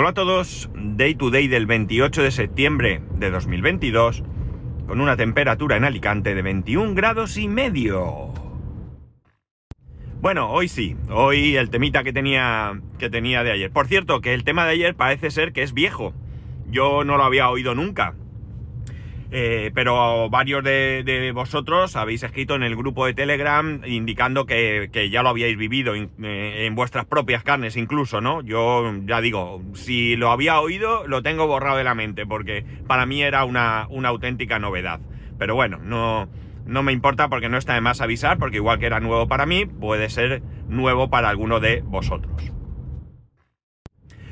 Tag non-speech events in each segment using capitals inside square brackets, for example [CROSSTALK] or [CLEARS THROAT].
Hola a todos, Day to Day del 28 de septiembre de 2022, con una temperatura en Alicante de 21 grados y medio. Bueno, hoy sí, hoy el temita que tenía, que tenía de ayer. Por cierto, que el tema de ayer parece ser que es viejo. Yo no lo había oído nunca. Eh, pero varios de, vosotros habéis escrito en el grupo de Telegram indicando que, ya lo habíais vivido eh, en, vuestras propias carnes incluso, ¿no? Yo ya digo, si lo había oído, lo tengo borrado de la mente, porque para mí era una, auténtica novedad. Pero bueno, no, no me importa porque no está de más avisar, porque igual que era nuevo para mí, puede ser nuevo para alguno de vosotros.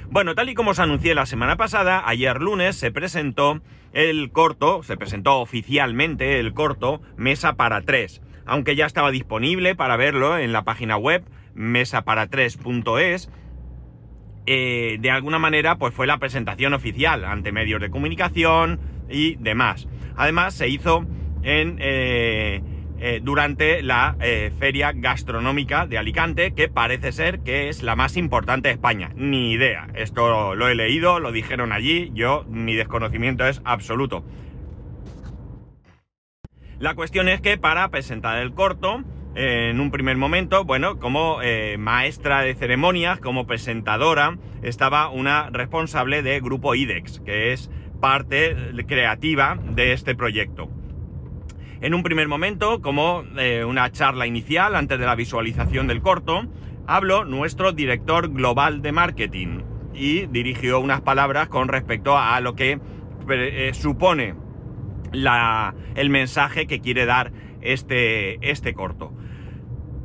Bueno, tal y como os anuncié la semana pasada, ayer lunes se presentó el corto, se presentó oficialmente el corto Mesa para 3, aunque ya estaba disponible para verlo en la página web mesapara3.es. Eh, de alguna manera, pues fue la presentación oficial ante medios de comunicación y demás. Además, se hizo en eh, eh, durante la eh, Feria Gastronómica de Alicante, que parece ser que es la más importante de España. Ni idea. Esto lo he leído, lo dijeron allí, yo mi desconocimiento es absoluto. La cuestión es que para presentar el corto, en un primer momento, bueno, como eh, maestra de ceremonias, como presentadora, estaba una responsable de Grupo IDEX, que es parte creativa de este proyecto. En un primer momento, como eh, una charla inicial antes de la visualización del corto, habló nuestro director global de marketing y dirigió unas palabras con respecto a lo que eh, supone el mensaje que quiere dar este, este corto.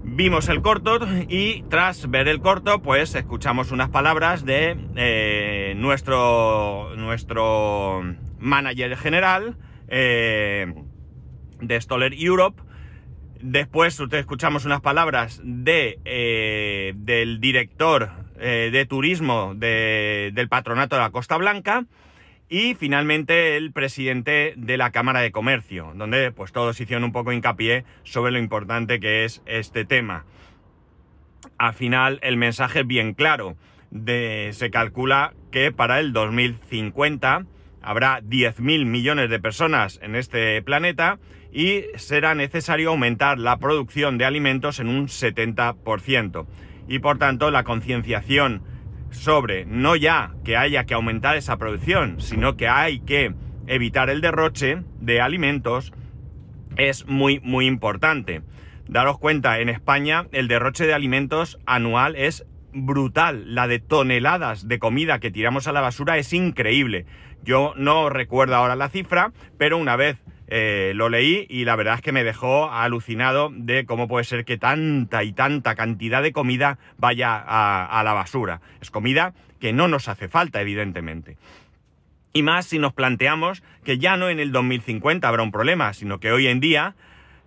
Vimos el corto y tras ver el corto, pues escuchamos unas palabras de eh, nuestro, nuestro manager general, de Stoller Europe. Después escuchamos unas palabras de, eh, del director eh, de turismo del patronato de la Costa Blanca y finalmente el presidente de la Cámara de Comercio, donde pues todos hicieron un poco hincapié sobre lo importante que es este tema. Al final el mensaje es bien claro. De, se calcula que para el 2050 habrá 10.000 millones de personas en este planeta y será necesario aumentar la producción de alimentos en un 70%. Y por tanto la concienciación sobre no ya que haya que aumentar esa producción, sino que hay que evitar el derroche de alimentos es muy muy importante. Daros cuenta, en España el derroche de alimentos anual es brutal. La de toneladas de comida que tiramos a la basura es increíble. Yo no recuerdo ahora la cifra, pero una vez eh, lo leí y la verdad es que me dejó alucinado de cómo puede ser que tanta y tanta cantidad de comida vaya a, la basura. Es comida que no nos hace falta, evidentemente. Y más si nos planteamos que ya no en el 2050 habrá un problema, sino que hoy en día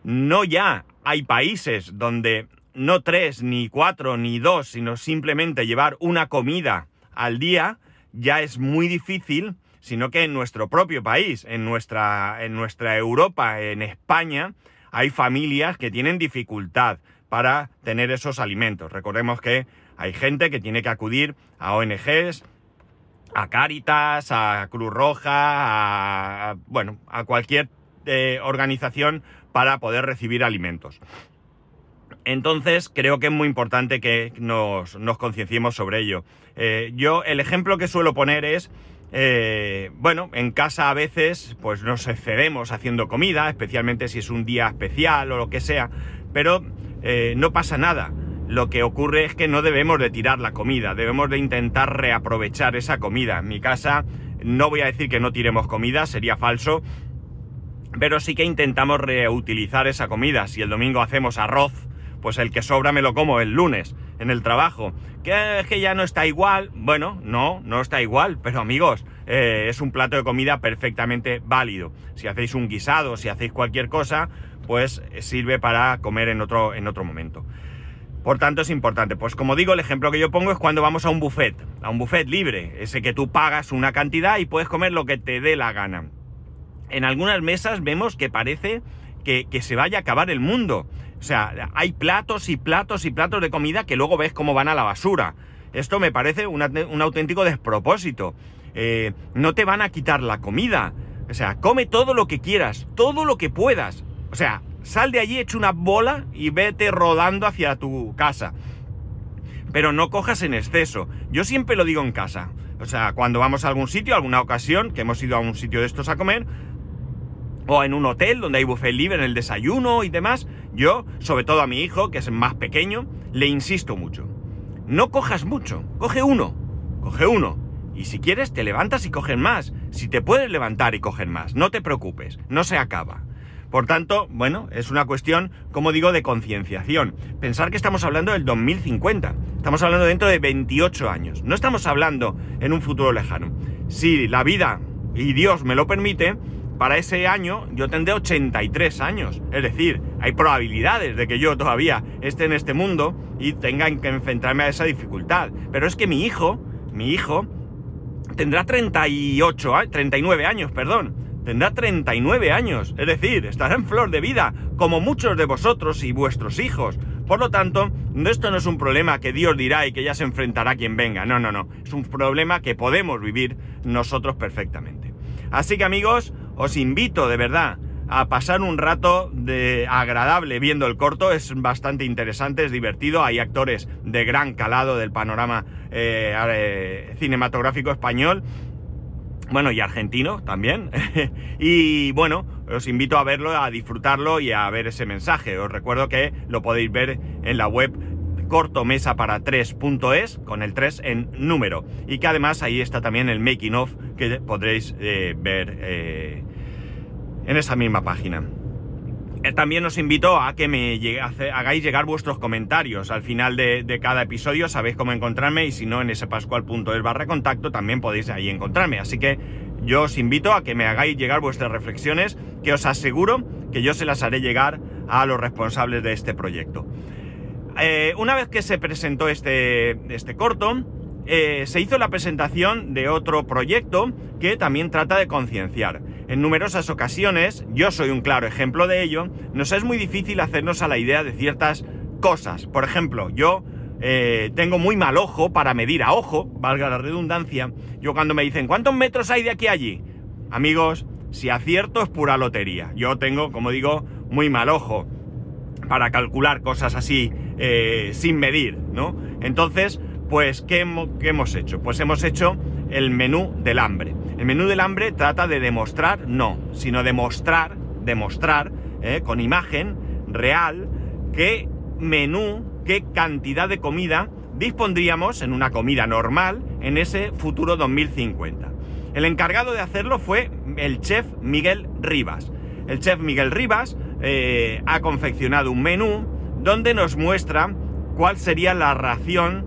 no ya hay países donde no tres, ni cuatro, ni dos, sino simplemente llevar una comida al día, ya es muy difícil sino que en nuestro propio país, en nuestra, en nuestra Europa, en España, hay familias que tienen dificultad para tener esos alimentos. Recordemos que hay gente que tiene que acudir a ONGs, a Cáritas, a Cruz Roja, a, bueno, a cualquier eh, organización para poder recibir alimentos. Entonces creo que es muy importante que nos, concienciemos sobre ello. Eh, yo el ejemplo que suelo poner es eh, bueno, en casa a veces pues nos excedemos haciendo comida, especialmente si es un día especial o lo que sea, pero eh, no pasa nada. Lo que ocurre es que no debemos de tirar la comida, debemos de intentar reaprovechar esa comida. En mi casa no voy a decir que no tiremos comida, sería falso, pero sí que intentamos reutilizar esa comida. Si el domingo hacemos arroz, pues el que sobra me lo como el lunes en el trabajo. ¿Que es que ya no está igual? Bueno, no, no está igual, pero amigos, eh, es un plato de comida perfectamente válido. Si hacéis un guisado, si hacéis cualquier cosa, pues sirve para comer en otro, en otro momento. Por tanto, es importante. Pues como digo, el ejemplo que yo pongo es cuando vamos a un buffet, a un buffet libre, ese que tú pagas una cantidad y puedes comer lo que te dé la gana. En algunas mesas vemos que parece que, que se vaya a acabar el mundo. O sea, hay platos y platos y platos de comida que luego ves cómo van a la basura. Esto me parece un, auténtico despropósito. Eh, no te van a quitar la comida. O sea, come todo lo que quieras, todo lo que puedas. O sea, sal de allí, echa una bola y vete rodando hacia tu casa. Pero no cojas en exceso. Yo siempre lo digo en casa. O sea, cuando vamos a algún sitio, alguna ocasión, que hemos ido a un sitio de estos a comer, o en un hotel donde hay buffet libre en el desayuno y demás, yo, sobre todo a mi hijo, que es más pequeño, le insisto mucho. No cojas mucho, coge uno, coge uno. Y si quieres, te levantas y cogen más. Si te puedes levantar y coger más, no te preocupes, no se acaba. Por tanto, bueno, es una cuestión, como digo, de concienciación. Pensar que estamos hablando del 2050. Estamos hablando dentro de 28 años. No estamos hablando en un futuro lejano. Si la vida y Dios me lo permite, para ese año yo tendré 83 años. Es decir, hay probabilidades de que yo todavía esté en este mundo y tenga que enfrentarme a esa dificultad. Pero es que mi hijo, mi hijo, tendrá 38, 39 años, perdón. Tendrá 39 años. Es decir, estará en flor de vida, como muchos de vosotros y vuestros hijos. Por lo tanto, esto no es un problema que Dios dirá y que ya se enfrentará quien venga. No, no, no. Es un problema que podemos vivir nosotros perfectamente. Así que amigos, os invito de verdad a pasar un rato de agradable viendo el corto, es bastante interesante, es divertido, hay actores de gran calado del panorama eh, eh, cinematográfico español, bueno, y argentino también, [LAUGHS] y bueno, os invito a verlo, a disfrutarlo y a ver ese mensaje, os recuerdo que lo podéis ver en la web cortomesa para 3.es con el 3 en número. Y que además ahí está también el making of que podréis eh, ver en esa misma página. Eh, también os invito a que me hagáis llegar vuestros comentarios al final de, cada episodio, sabéis cómo encontrarme y si no en spascual.es barra contacto también podéis ahí encontrarme. Así que yo os invito a que me hagáis llegar vuestras reflexiones que os aseguro que yo se las haré llegar a los responsables de este proyecto. Eh, una vez que se presentó este, este corto, eh, se hizo la presentación de otro proyecto que también trata de concienciar. En numerosas ocasiones, yo soy un claro ejemplo de ello, nos es muy difícil hacernos a la idea de ciertas cosas. Por ejemplo, yo eh, tengo muy mal ojo para medir a ojo, valga la redundancia. Yo cuando me dicen, ¿cuántos metros hay de aquí a allí? Amigos, si acierto es pura lotería. Yo tengo, como digo, muy mal ojo para calcular cosas así eh, sin medir, ¿no? Entonces, pues, ¿qué, hemos hecho? Pues hemos hecho el menú del hambre. El menú del hambre trata de demostrar, no, sino demostrar, demostrar, eh, con imagen real, qué menú, qué cantidad de comida dispondríamos en una comida normal en ese futuro 2050. El encargado de hacerlo fue el chef Miguel Rivas. El chef Miguel Rivas eh, ha confeccionado un menú donde nos muestra cuál sería la ración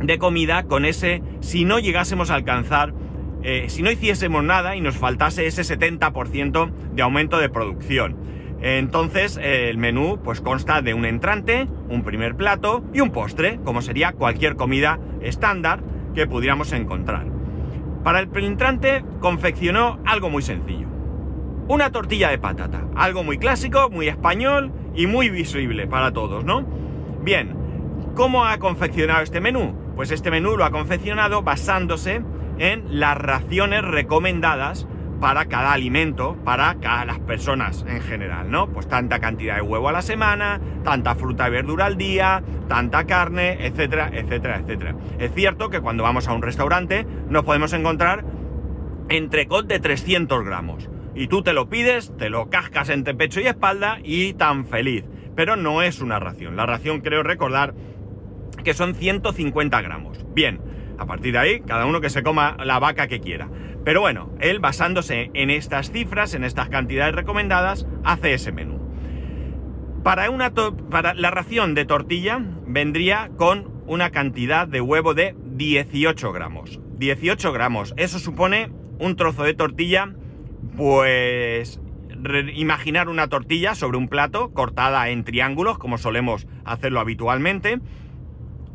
de comida con ese, si no llegásemos a alcanzar, eh, si no hiciésemos nada y nos faltase ese 70% de aumento de producción. Entonces el menú pues consta de un entrante, un primer plato y un postre, como sería cualquier comida estándar que pudiéramos encontrar. Para el entrante confeccionó algo muy sencillo una tortilla de patata. Algo muy clásico, muy español y muy visible para todos, ¿no? Bien, ¿cómo ha confeccionado este menú? Pues este menú lo ha confeccionado basándose en las raciones recomendadas para cada alimento, para cada las personas en general, ¿no? Pues tanta cantidad de huevo a la semana, tanta fruta y verdura al día, tanta carne, etcétera, etcétera, etcétera. Es cierto que cuando vamos a un restaurante nos podemos encontrar entrecot de 300 gramos y tú te lo pides, te lo cascas entre pecho y espalda y tan feliz. Pero no es una ración. La ración creo recordar que son 150 gramos. Bien, a partir de ahí, cada uno que se coma la vaca que quiera. Pero bueno, él basándose en estas cifras, en estas cantidades recomendadas, hace ese menú. Para, una para la ración de tortilla vendría con una cantidad de huevo de 18 gramos. 18 gramos, eso supone un trozo de tortilla pues imaginar una tortilla sobre un plato cortada en triángulos, como solemos hacerlo habitualmente,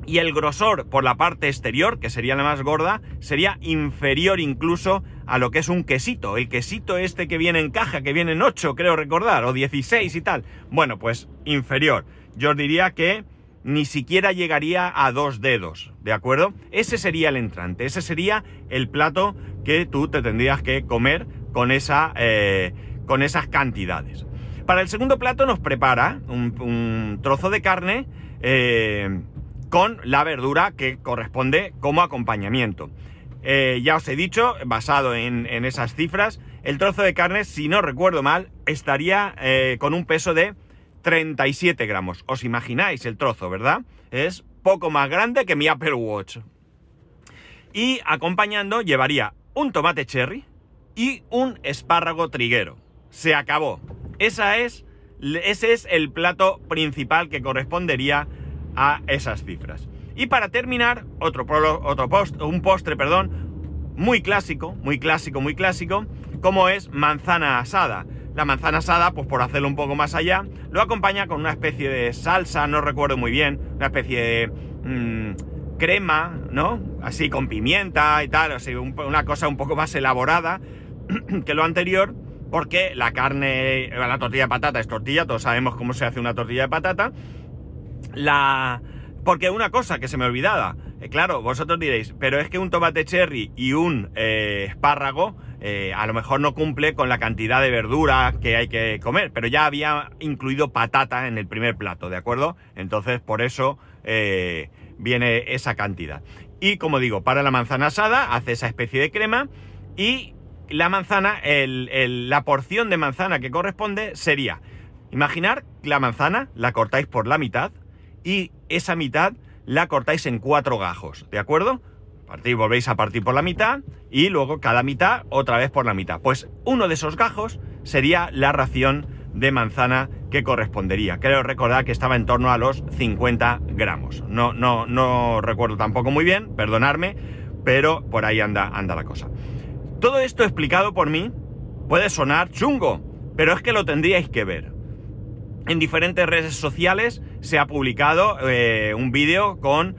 y el grosor por la parte exterior, que sería la más gorda, sería inferior incluso a lo que es un quesito. El quesito este que viene en caja, que viene en 8, creo recordar, o 16 y tal. Bueno, pues inferior. Yo os diría que ni siquiera llegaría a dos dedos, ¿de acuerdo? Ese sería el entrante, ese sería el plato que tú te tendrías que comer con, esa, eh, con esas cantidades. Para el segundo plato nos prepara un, trozo de carne eh, con la verdura que corresponde como acompañamiento. Eh, ya os he dicho, basado en, esas cifras, el trozo de carne, si no recuerdo mal, estaría con un peso de 37 gramos. Os imagináis el trozo, ¿verdad? Es poco más grande que mi Apple Watch. Y acompañando llevaría un tomate cherry y un espárrago triguero. Se acabó. Esa es, ese es el plato principal que correspondería a esas cifras. Y para terminar, otro, otro post, un postre, perdón, muy clásico, muy clásico, muy clásico, como es manzana asada. La manzana asada, pues por hacerlo un poco más allá, lo acompaña con una especie de salsa, no recuerdo muy bien, una especie de mm, crema, ¿no? Así con pimienta y tal, así una cosa un poco más elaborada [CLEARS THROAT] que lo anterior, porque la carne, la tortilla de patata es tortilla, todos sabemos cómo se hace una tortilla de patata. La... Porque una cosa que se me olvidaba, eh, claro, vosotros diréis, pero es que un tomate cherry y un eh, espárrago eh, a lo mejor no cumple con la cantidad de verdura que hay que comer, pero ya había incluido patata en el primer plato, ¿de acuerdo? Entonces por eso viene esa cantidad. Y como digo, para la manzana asada hace esa especie de crema y la manzana, la porción de manzana que corresponde sería, imaginar la manzana la cortáis por la mitad y esa mitad la cortáis en cuatro gajos, ¿de acuerdo? Partir, volvéis a partir por la mitad y luego cada mitad otra vez por la mitad. Pues uno de esos gajos sería la ración de manzana que correspondería. Creo recordar que estaba en torno a los 50 gramos. No, no, no recuerdo tampoco muy bien, perdonarme, pero por ahí anda, anda la cosa. Todo esto explicado por mí puede sonar chungo, pero es que lo tendríais que ver. En diferentes redes sociales se ha publicado eh, un vídeo con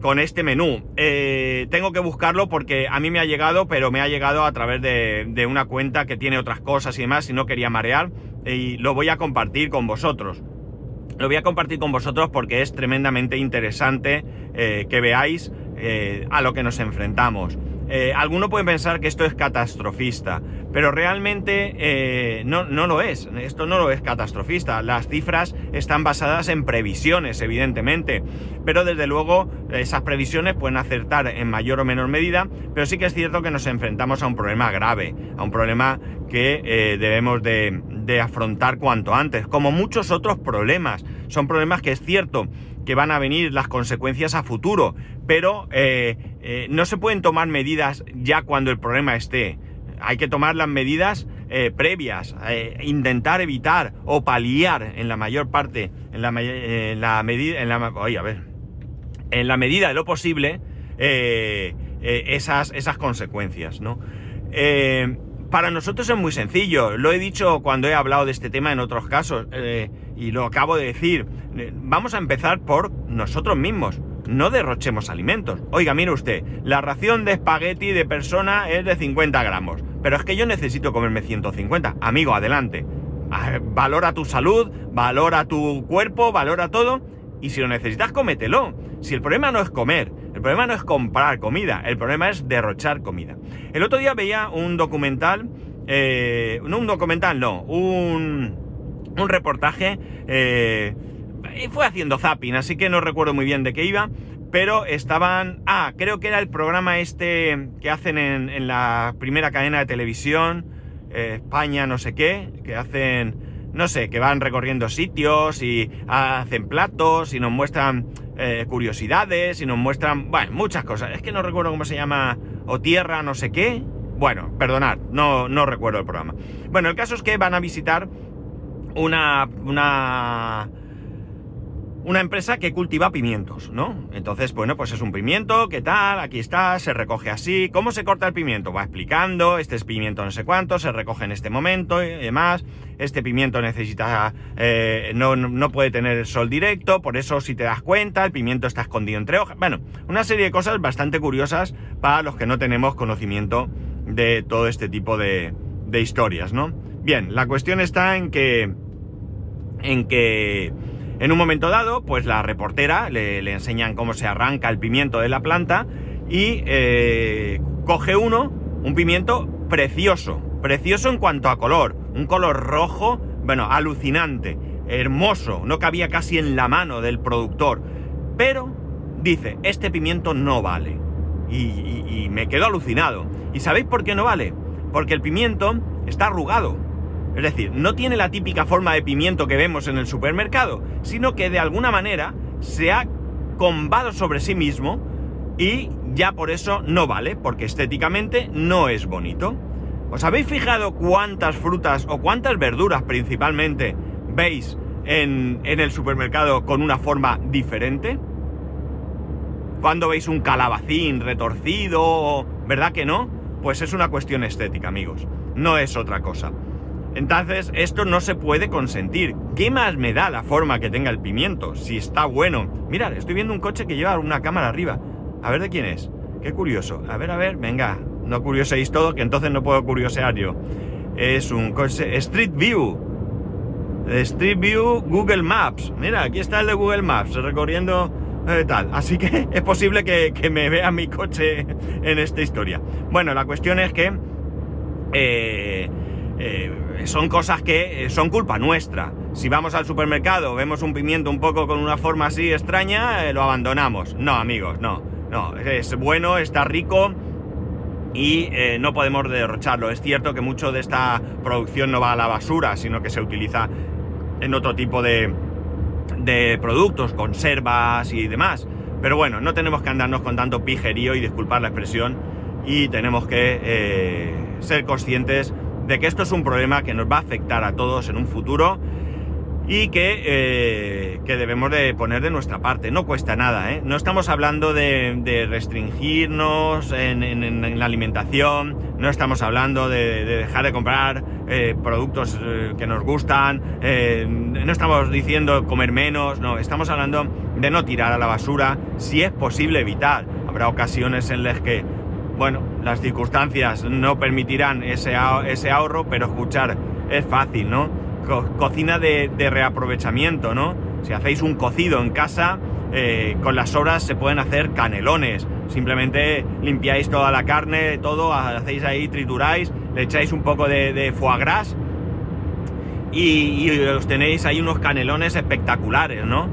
con este menú. Eh, tengo que buscarlo porque a mí me ha llegado, pero me ha llegado a través de, una cuenta que tiene otras cosas y demás y no quería marear y lo voy a compartir con vosotros. Lo voy a compartir con vosotros porque es tremendamente interesante eh, que veáis a lo que nos enfrentamos. Eh, alguno puede pensar que esto es catastrofista, pero realmente eh, no, no, lo es. Esto no lo es catastrofista. Las cifras están basadas en previsiones, evidentemente. Pero desde luego esas previsiones pueden acertar en mayor o menor medida, pero sí que es cierto que nos enfrentamos a un problema grave, a un problema que eh, debemos de, de afrontar cuanto antes, como muchos otros problemas. Son problemas que es cierto que van a venir las consecuencias a futuro, pero eh, eh, no se pueden tomar medidas ya cuando el problema esté. Hay que tomar las medidas eh, previas, intentar evitar o paliar en la mayor parte, en la, medida, en la, a ver, en la medida de lo posible, esas, esas consecuencias, ¿no? Para nosotros es muy sencillo. Lo he dicho cuando he hablado de este tema en otros casos y lo acabo de decir. Vamos a empezar por nosotros mismos no derrochemos alimentos. Oiga, mire usted, la ración de espagueti de persona es de 50 gramos, pero es que yo necesito comerme 150. Amigo, adelante. Ah, valora tu salud, valora tu cuerpo, valora todo. Y si lo necesitas, cómetelo. Si el problema no es comer, problema no es comprar comida, el problema es derrochar comida. El otro día veía un documental, eh, no un documental, no, un, un reportaje eh, fue haciendo zapping, así que no recuerdo muy bien de qué iba, pero estaban... Ah, creo que era el programa este que hacen en, la primera cadena de televisión, eh, España no sé qué, que hacen... No sé, que van recorriendo sitios y hacen platos y nos muestran eh, curiosidades y nos muestran, bueno, muchas cosas. Es que no recuerdo cómo se llama, o tierra, no sé qué. Bueno, perdonad, no, no recuerdo el programa. Bueno, el caso es que van a visitar una, una una empresa que cultiva pimientos, ¿no? Entonces, bueno, pues es un pimiento, ¿qué tal? Aquí está, se recoge así. ¿Cómo se corta el pimiento? Va explicando, este es pimiento no sé cuánto, se recoge en este momento y demás. Este pimiento necesita, eh, no, no, puede tener el sol directo, por eso si te das cuenta, el pimiento está escondido entre hojas. Bueno, una serie de cosas bastante curiosas para los que no tenemos conocimiento de todo este tipo de, de historias, ¿no? Bien, la cuestión está en que... en que En un momento dado, pues la reportera le, enseñan cómo se arranca el pimiento de la planta y eh, coge uno, un pimiento precioso, precioso en cuanto a color, un color rojo, bueno, alucinante, hermoso, no cabía casi en la mano del productor, pero dice, este pimiento no vale. Y, me quedo alucinado. ¿Y sabéis por qué no vale? Porque el pimiento está arrugado. Es decir, no tiene la típica forma de pimiento que vemos en el supermercado, sino que de alguna manera se ha combado sobre sí mismo y ya por eso no vale, porque estéticamente no es bonito. ¿Os habéis fijado cuántas frutas o cuántas verduras principalmente veis en, en el supermercado con una forma diferente? Cuando veis un calabacín retorcido, ¿verdad que no? Pues es una cuestión estética, amigos. No es otra cosa. Entonces, esto no se puede consentir. ¿Qué más me da la forma que tenga el pimiento? Si está bueno. Mirad, estoy viendo un coche que lleva una cámara arriba. A ver de quién es. Qué curioso. A ver, a ver, venga. No curioséis todo, que entonces no puedo curiosear yo. Es un coche Street View. Street View Google Maps. Mira, aquí está el de Google Maps, recorriendo eh, tal. Así que [LAUGHS] es posible que, me vea mi coche en esta historia. Bueno, la cuestión es que eh, eh, son cosas que son culpa nuestra. Si vamos al supermercado, vemos un pimiento un poco con una forma así extraña, lo abandonamos. No, amigos, no. No, es bueno, está rico y no podemos derrocharlo. Es cierto que mucho de esta producción no va a la basura, sino que se utiliza en otro tipo de, de productos, conservas y demás. Pero bueno, no tenemos que andarnos con tanto pijerío y disculpar la expresión y tenemos que eh, ser conscientes de que esto es un problema que nos va a afectar a todos en un futuro y eh, que, debemos de poner de nuestra parte. No cuesta nada, ¿eh? No estamos hablando de, restringirnos en, la alimentación, no estamos hablando de, dejar de comprar eh, productos eh, que nos gustan, no estamos diciendo comer menos, no, estamos hablando de no tirar a la basura si es posible evitar. Habrá ocasiones en las que, bueno, las circunstancias no permitirán ese, ese ahorro, pero escuchar es fácil, ¿no? cocina de, reaprovechamiento, ¿no? Si hacéis un cocido en casa, eh, con las sobras se pueden hacer canelones. Simplemente limpiáis toda la carne, todo, hacéis ahí, trituráis, le echáis un poco de, foie gras y, os tenéis ahí unos canelones espectaculares, ¿no?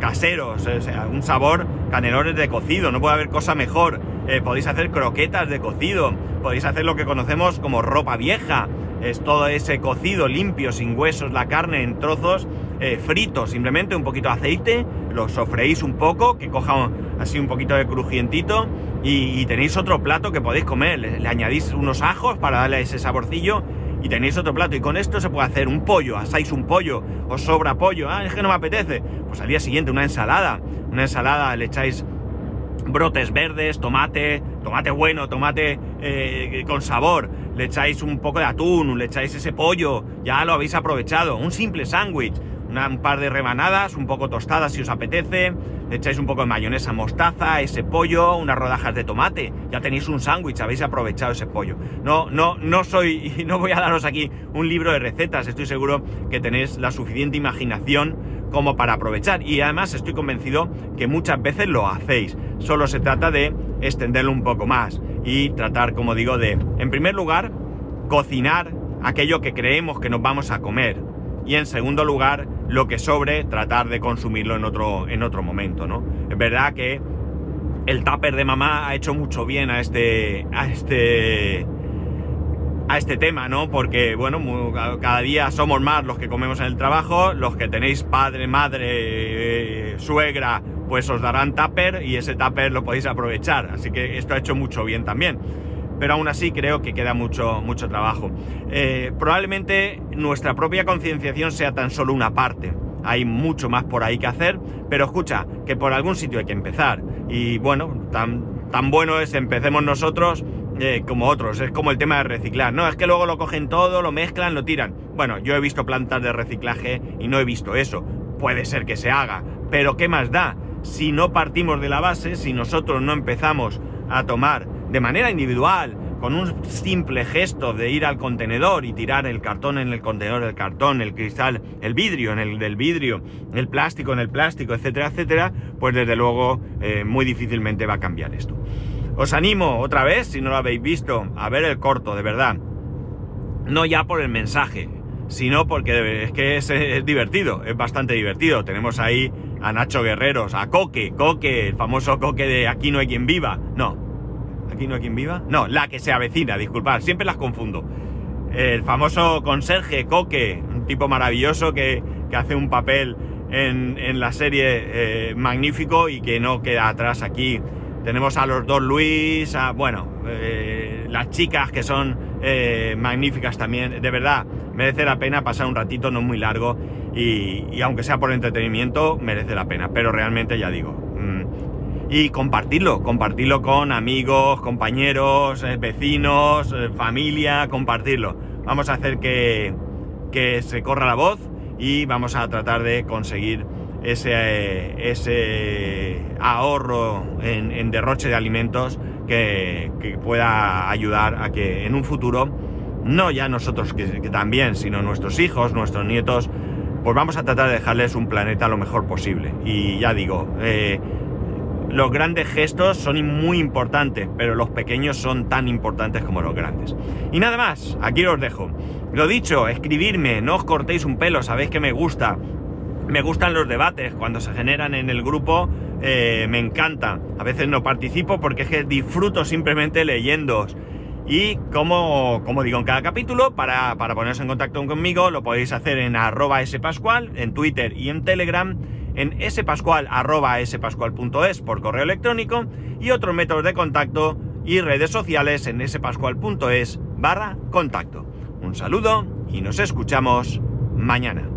Caseros, o sea, un sabor, canelones de cocido, no puede haber cosa mejor. Eh, podéis hacer croquetas de cocido, podéis hacer lo que conocemos como ropa vieja, es todo ese cocido limpio, sin huesos, la carne en trozos, eh, frito, simplemente un poquito de aceite, lo sofreís un poco, que coja así un poquito de crujientito y, tenéis otro plato que podéis comer, le, añadís unos ajos para darle ese saborcillo y tenéis otro plato. Y con esto se puede hacer un pollo, asáis un pollo, os sobra pollo, ah, es que no me apetece. Pues al día siguiente una ensalada, una ensalada le echáis brotes verdes, tomate, tomate bueno, tomate eh, con sabor, le echáis un poco de atún, le echáis ese pollo, ya lo habéis aprovechado, un simple sándwich, un par de rebanadas, un poco tostadas si os apetece, le echáis un poco de mayonesa mostaza, ese pollo, unas rodajas de tomate, ya tenéis un sándwich, habéis aprovechado ese pollo. No, no, no soy, [LAUGHS] no voy a daros aquí un libro de recetas, estoy seguro que tenéis la suficiente imaginación como para aprovechar. Y además estoy convencido que muchas veces lo hacéis. Solo se trata de extenderlo un poco más y tratar, como digo, de, en primer lugar, cocinar aquello que creemos que nos vamos a comer. Y en segundo lugar, lo que sobre, tratar de consumirlo en otro, en otro momento, ¿no? Es verdad que el tupper de mamá ha hecho mucho bien a este, a este, a este tema, ¿no? Porque, bueno, cada día somos más los que comemos en el trabajo, los que tenéis padre, madre, eh, suegra, pues os darán tupper y ese tupper lo podéis aprovechar. Así que esto ha hecho mucho bien también. Pero aún así creo que queda mucho, mucho trabajo. Eh, probablemente nuestra propia concienciación sea tan solo una parte. Hay mucho más por ahí que hacer, pero escucha, que por algún sitio hay que empezar. Y bueno, tan, tan bueno es empecemos nosotros eh, como otros. Es como el tema de reciclar. No, es que luego lo cogen todo, lo mezclan, lo tiran. Bueno, yo he visto plantas de reciclaje y no he visto eso. Puede ser que se haga, pero ¿qué más da? Si no partimos de la base, si nosotros no empezamos a tomar de manera individual, con un simple gesto de ir al contenedor y tirar el cartón en el contenedor, el cartón, el cristal, el vidrio en el del vidrio, el plástico en el plástico, etcétera, etcétera, pues desde luego eh, muy difícilmente va a cambiar esto. Os animo otra vez, si no lo habéis visto, a ver el corto, de verdad. No ya por el mensaje, sino porque es que es, es divertido, es bastante divertido. Tenemos ahí a Nacho Guerreros, a Coque, Coque, el famoso Coque de Aquí no hay quien viva. No, ¿aquí no hay quien viva? No, la que se avecina, disculpad, siempre las confundo. El famoso conserje Coque, un tipo maravilloso que, hace un papel en, la serie eh, magnífico y que no queda atrás aquí. Tenemos a los dos Luis, a, bueno, eh, las chicas que son eh, magníficas también. De verdad, merece la pena pasar un ratito no muy largo y, aunque sea por entretenimiento, merece la pena. Pero realmente ya digo. Mm, y compartirlo, compartirlo con amigos, compañeros, eh, vecinos, eh, familia, compartirlo. Vamos a hacer que, que, se corra la voz y vamos a tratar de conseguir ese, ese ahorro en, derroche de alimentos que, pueda ayudar a que en un futuro, no ya nosotros que, que también, sino nuestros hijos, nuestros nietos, pues vamos a tratar de dejarles un planeta lo mejor posible. Y ya digo, eh, los grandes gestos son muy importantes, pero los pequeños son tan importantes como los grandes. Y nada más, aquí os dejo. Lo dicho, escribirme, no os cortéis un pelo, sabéis que me gusta. Me gustan los debates, cuando se generan en el grupo, eh, me encanta. A veces no participo porque es que disfruto simplemente leyéndoos. Y como, como, digo en cada capítulo, para, para poneros en contacto conmigo, lo podéis hacer en arroba spascual, en Twitter y en Telegram, en spascual arroba por correo electrónico y otros métodos de contacto y redes sociales en spascual.es barra contacto. Un saludo y nos escuchamos mañana.